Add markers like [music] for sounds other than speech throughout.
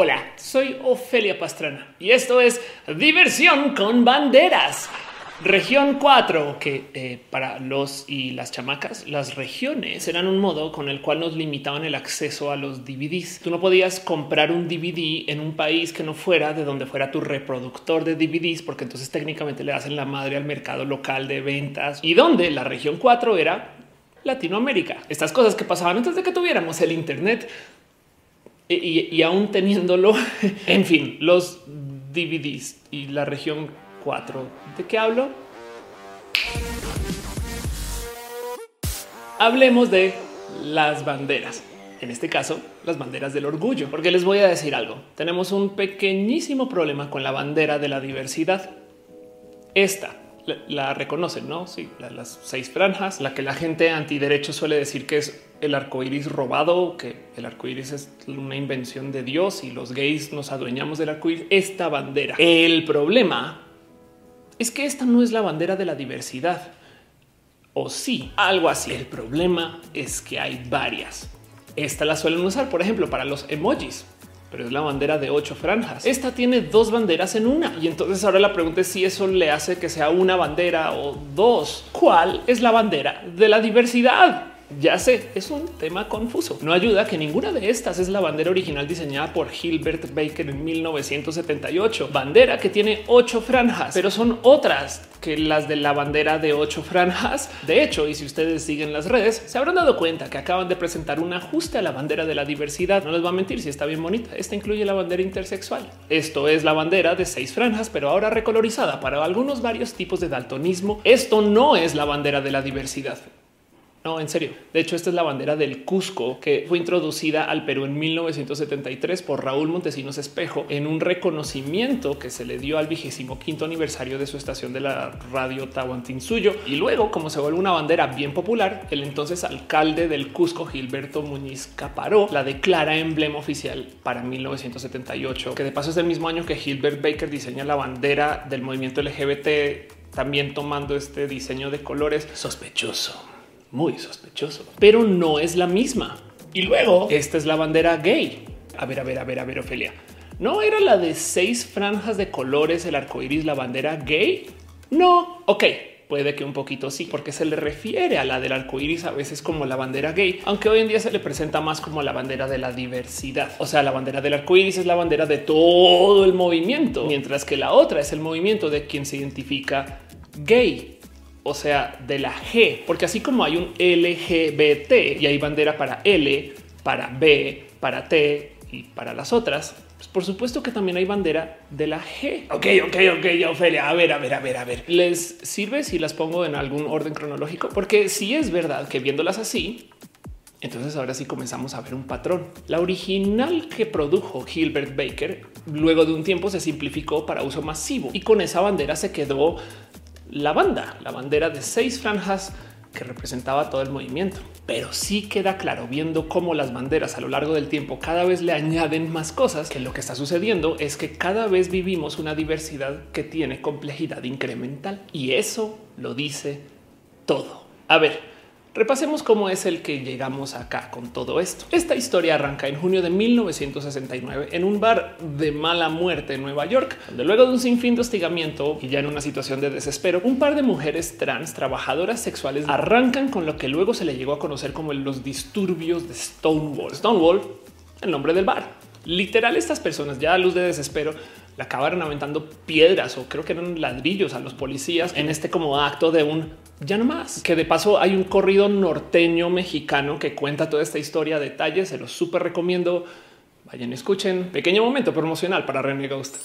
Hola, soy Ofelia Pastrana y esto es Diversión con Banderas. Región 4, que eh, para los y las chamacas, las regiones eran un modo con el cual nos limitaban el acceso a los DVDs. Tú no podías comprar un DVD en un país que no fuera de donde fuera tu reproductor de DVDs, porque entonces técnicamente le hacen la madre al mercado local de ventas y donde la región 4 era Latinoamérica. Estas cosas que pasaban antes de que tuviéramos el Internet y, aún teniéndolo, [laughs] en fin, los DVDs y la región 4. ¿De qué hablo? Hablemos de las banderas. En este caso, las banderas del orgullo, porque les voy a decir algo. Tenemos un pequeñísimo problema con la bandera de la diversidad. Esta la, reconocen, no? Sí, las seis franjas, la que la gente antiderecho suele decir que es el arco iris robado, que el arco iris es una invención de Dios y los gays nos adueñamos del arco iris. Esta bandera. El problema es que esta no es la bandera de la diversidad. O sí, algo así. El problema es que hay varias. Esta la suelen usar, por ejemplo, para los emojis pero es la bandera de ocho franjas. Esta tiene dos banderas en una. Y entonces ahora la pregunta es si eso le hace que sea una bandera o dos. ¿Cuál es la bandera de la diversidad? Ya sé, es un tema confuso. No ayuda que ninguna de estas es la bandera original diseñada por Gilbert Baker en 1978. Bandera que tiene ocho franjas, pero son otras que las de la bandera de ocho franjas. De hecho, y si ustedes siguen las redes, se habrán dado cuenta que acaban de presentar un ajuste a la bandera de la diversidad. No les va a mentir si está bien bonita. Esta incluye la bandera intersexual. Esto es la bandera de seis franjas, pero ahora recolorizada para algunos varios tipos de daltonismo. Esto no es la bandera de la diversidad. No, en serio. De hecho, esta es la bandera del Cusco que fue introducida al Perú en 1973 por Raúl Montesinos Espejo en un reconocimiento que se le dio al vigésimo quinto aniversario de su estación de la radio Tahuantinsuyo. Y luego, como se vuelve una bandera bien popular, el entonces alcalde del Cusco, Gilberto Muñiz Caparó, la declara emblema oficial para 1978, que de paso es el mismo año que Gilbert Baker diseña la bandera del movimiento LGBT, también tomando este diseño de colores sospechoso muy sospechoso, pero no es la misma. Y luego esta es la bandera gay. A ver, a ver, a ver, a ver, Ofelia. No era la de seis franjas de colores, el arco iris, la bandera gay. No, ok, puede que un poquito sí, porque se le refiere a la del arco iris a veces como la bandera gay, aunque hoy en día se le presenta más como la bandera de la diversidad. O sea, la bandera del arco iris es la bandera de todo el movimiento, mientras que la otra es el movimiento de quien se identifica gay o sea, de la G, porque así como hay un LGBT y hay bandera para L, para B, para T y para las otras, pues por supuesto que también hay bandera de la G. Ok, ok, ok, ya Ofelia. A ver, a ver, a ver, a ver. ¿Les sirve si las pongo en algún orden cronológico? Porque si es verdad que viéndolas así, entonces ahora sí comenzamos a ver un patrón. La original que produjo Gilbert Baker luego de un tiempo se simplificó para uso masivo y con esa bandera se quedó la banda, la bandera de seis franjas que representaba todo el movimiento. Pero sí queda claro viendo cómo las banderas a lo largo del tiempo cada vez le añaden más cosas, que lo que está sucediendo es que cada vez vivimos una diversidad que tiene complejidad incremental y eso lo dice todo. A ver, Repasemos cómo es el que llegamos acá con todo esto. Esta historia arranca en junio de 1969 en un bar de mala muerte en Nueva York, donde luego de un sinfín de hostigamiento y ya en una situación de desespero, un par de mujeres trans trabajadoras sexuales arrancan con lo que luego se le llegó a conocer como los disturbios de Stonewall. Stonewall, el nombre del bar. Literal, estas personas ya a luz de desespero le acabaron aventando piedras o creo que eran ladrillos a los policías en este como acto de un ya no más. Que de paso hay un corrido norteño mexicano que cuenta toda esta historia a detalle. Se los súper recomiendo. Vayan, escuchen. Pequeño momento promocional para René Ghost.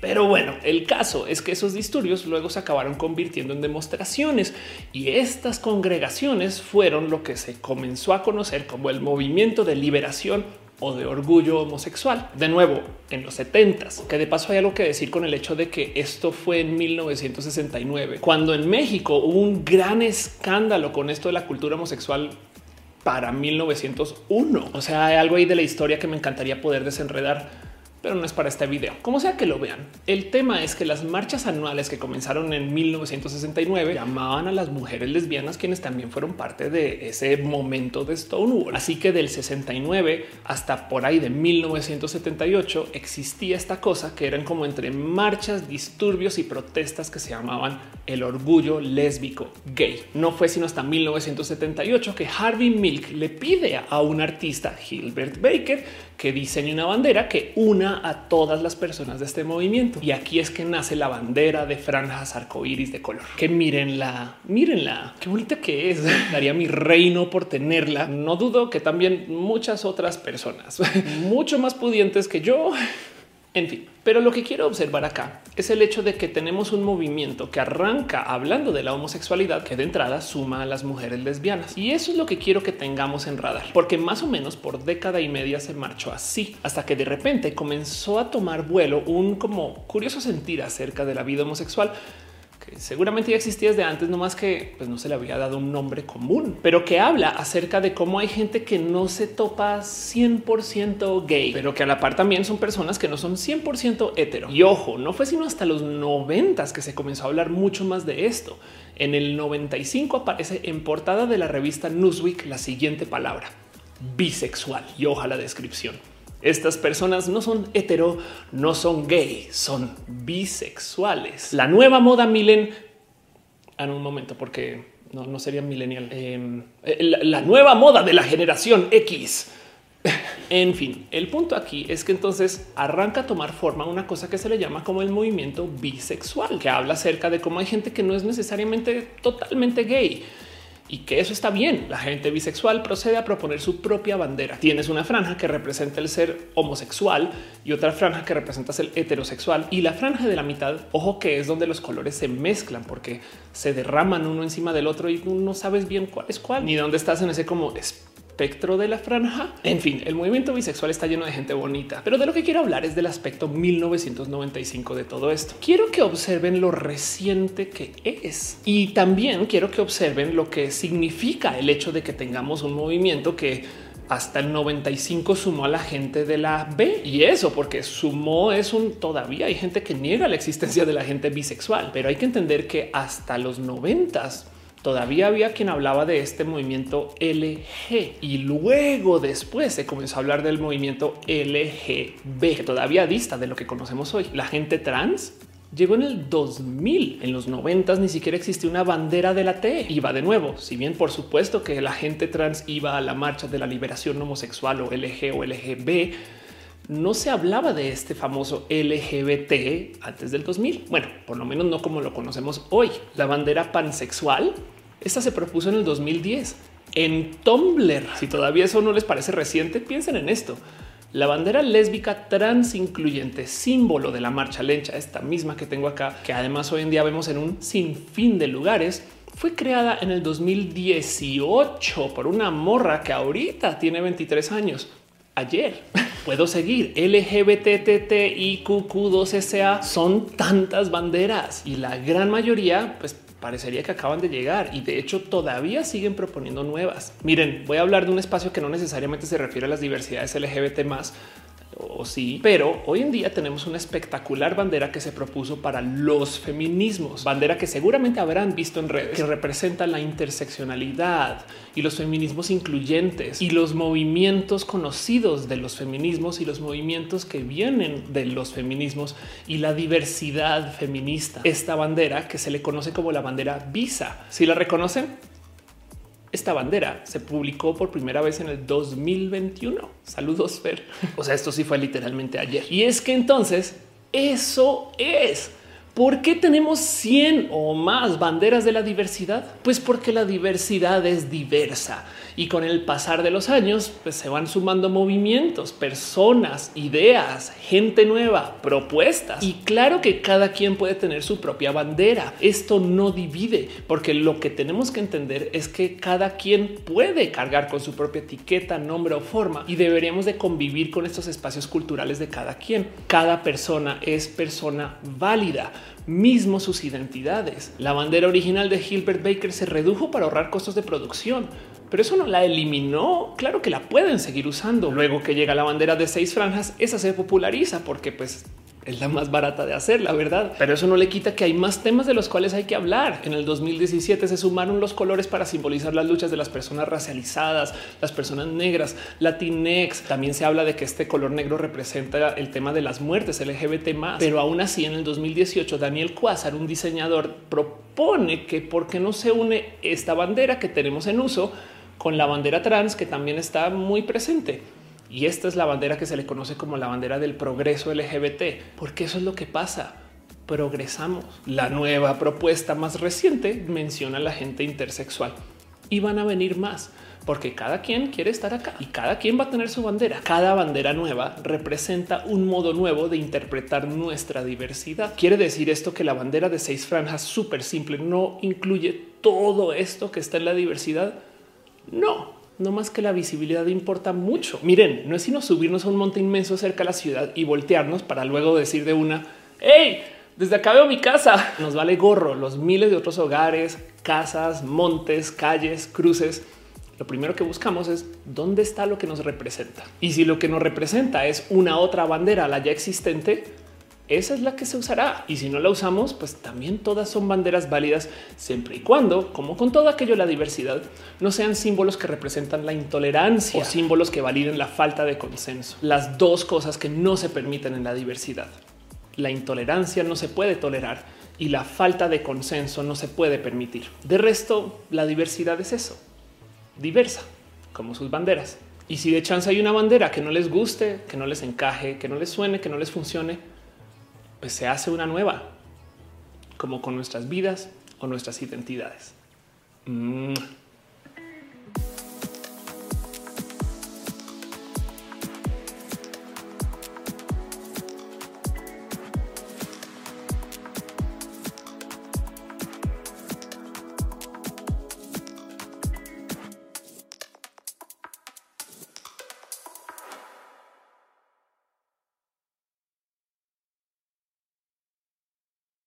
Pero bueno, el caso es que esos disturbios luego se acabaron convirtiendo en demostraciones y estas congregaciones fueron lo que se comenzó a conocer como el movimiento de liberación o de orgullo homosexual. De nuevo, en los 70 que de paso hay algo que decir con el hecho de que esto fue en 1969, cuando en México hubo un gran escándalo con esto de la cultura homosexual para 1901. O sea, hay algo ahí de la historia que me encantaría poder desenredar pero no es para este video. Como sea que lo vean, el tema es que las marchas anuales que comenzaron en 1969 llamaban a las mujeres lesbianas quienes también fueron parte de ese momento de Stonewall. Así que del 69 hasta por ahí de 1978 existía esta cosa que eran como entre marchas, disturbios y protestas que se llamaban el orgullo lésbico gay. No fue sino hasta 1978 que Harvey Milk le pide a un artista, Gilbert Baker, que diseñe una bandera que una a todas las personas de este movimiento. Y aquí es que nace la bandera de franjas arcoíris de color. Que mírenla, mírenla, qué bonita que es. [laughs] Daría mi reino por tenerla. No dudo que también muchas otras personas, [laughs] mucho más pudientes que yo, en fin, pero lo que quiero observar acá es el hecho de que tenemos un movimiento que arranca hablando de la homosexualidad que de entrada suma a las mujeres lesbianas. Y eso es lo que quiero que tengamos en radar, porque más o menos por década y media se marchó así, hasta que de repente comenzó a tomar vuelo un como curioso sentir acerca de la vida homosexual seguramente ya existía desde antes, no más que pues, no se le había dado un nombre común, pero que habla acerca de cómo hay gente que no se topa 100% gay, pero que a la par también son personas que no son 100% hetero. Y ojo, no fue sino hasta los 90 que se comenzó a hablar mucho más de esto. En el 95 aparece en portada de la revista Newsweek la siguiente palabra, bisexual, y ojalá la descripción. Estas personas no son hetero, no son gay, son bisexuales. La nueva moda milen. En un momento, porque no, no sería millennial. Em, eh, la, nueva moda de la generación X. [laughs] En fin, el punto aquí es que entonces arranca a tomar forma una cosa que se le llama como el movimiento bisexual, que habla acerca de cómo hay gente que no es necesariamente totalmente gay y que eso está bien. La gente bisexual procede a proponer su propia bandera. Tienes una franja que representa el ser homosexual y otra franja que representa el heterosexual y la franja de la mitad, ojo que es donde los colores se mezclan porque se derraman uno encima del otro y no sabes bien cuál es cuál ni dónde estás en ese como espectro de la franja. En fin, el movimiento bisexual está lleno de gente bonita, pero de lo que quiero hablar es del aspecto 1995 de todo esto. Quiero que observen lo reciente que es y también quiero que observen lo que significa el hecho de que tengamos un movimiento que hasta el 95 sumó a la gente de la B y eso porque sumó es un todavía hay gente que niega la existencia de la gente bisexual, pero hay que entender que hasta los 90 todavía había quien hablaba de este movimiento LG y luego después se comenzó a hablar del movimiento LGB, que todavía dista de lo que conocemos hoy. La gente trans llegó en el 2000. En los 90 ni siquiera existía una bandera de la T. Iba de nuevo, si bien por supuesto que la gente trans iba a la marcha de la liberación homosexual o LG o LGB, no se hablaba de este famoso LGBT antes del 2000. Bueno, por lo menos no como lo conocemos hoy. La bandera pansexual esta se propuso en el 2010 en Tumblr. Si todavía eso no les parece reciente, piensen en esto. La bandera lésbica trans incluyente, símbolo de la marcha lencha, esta misma que tengo acá, que además hoy en día vemos en un sinfín de lugares, fue creada en el 2018 por una morra que ahorita tiene 23 años. Ayer [laughs] puedo seguir LGBTTIQQ2SA son tantas banderas y la gran mayoría, pues parecería que acaban de llegar y de hecho todavía siguen proponiendo nuevas. Miren, voy a hablar de un espacio que no necesariamente se refiere a las diversidades LGBT más, o sí, pero hoy en día tenemos una espectacular bandera que se propuso para los feminismos, bandera que seguramente habrán visto en redes, que representa la interseccionalidad y los feminismos incluyentes y los movimientos conocidos de los feminismos y los movimientos que vienen de los feminismos y la diversidad feminista. Esta bandera que se le conoce como la bandera Visa. Si la reconocen, esta bandera se publicó por primera vez en el 2021. Saludos, Fer. O sea, esto sí fue literalmente ayer. Y es que entonces eso es. ¿Por qué tenemos 100 o más banderas de la diversidad? Pues porque la diversidad es diversa y con el pasar de los años pues se van sumando movimientos, personas, ideas, gente nueva, propuestas. Y claro que cada quien puede tener su propia bandera. Esto no divide porque lo que tenemos que entender es que cada quien puede cargar con su propia etiqueta, nombre o forma y deberíamos de convivir con estos espacios culturales de cada quien. Cada persona es persona válida mismo sus identidades. La bandera original de Gilbert Baker se redujo para ahorrar costos de producción pero eso no la eliminó. Claro que la pueden seguir usando. Luego que llega la bandera de seis franjas, esa se populariza porque pues es la más barata de hacer, la verdad. Pero eso no le quita que hay más temas de los cuales hay que hablar. En el 2017 se sumaron los colores para simbolizar las luchas de las personas racializadas, las personas negras, latinex. También se habla de que este color negro representa el tema de las muertes LGBT más. Pero aún así, en el 2018, Daniel Quasar, un diseñador, propone que por qué no se une esta bandera que tenemos en uso con la bandera trans que también está muy presente. Y esta es la bandera que se le conoce como la bandera del progreso LGBT, porque eso es lo que pasa. Progresamos. La nueva propuesta más reciente menciona a la gente intersexual y van a venir más porque cada quien quiere estar acá y cada quien va a tener su bandera. Cada bandera nueva representa un modo nuevo de interpretar nuestra diversidad. Quiere decir esto que la bandera de seis franjas súper simple no incluye todo esto que está en la diversidad. No, no más que la visibilidad importa mucho. Miren, no es sino subirnos a un monte inmenso cerca de la ciudad y voltearnos para luego decir de una, hey, desde acá veo mi casa. Nos vale gorro los miles de otros hogares, casas, montes, calles, cruces. Lo primero que buscamos es dónde está lo que nos representa. Y si lo que nos representa es una otra bandera, la ya existente, esa es la que se usará. Y si no la usamos, pues también todas son banderas válidas siempre y cuando, como con todo aquello, la diversidad no sean símbolos que representan la intolerancia o símbolos que validen la falta de consenso. Las dos cosas que no se permiten en la diversidad. La intolerancia no se puede tolerar y la falta de consenso no se puede permitir. De resto, la diversidad es eso, diversa, como sus banderas. Y si de chance hay una bandera que no les guste, que no les encaje, que no les suene, que no les funcione, pues se hace una nueva, como con nuestras vidas o nuestras identidades. Mm.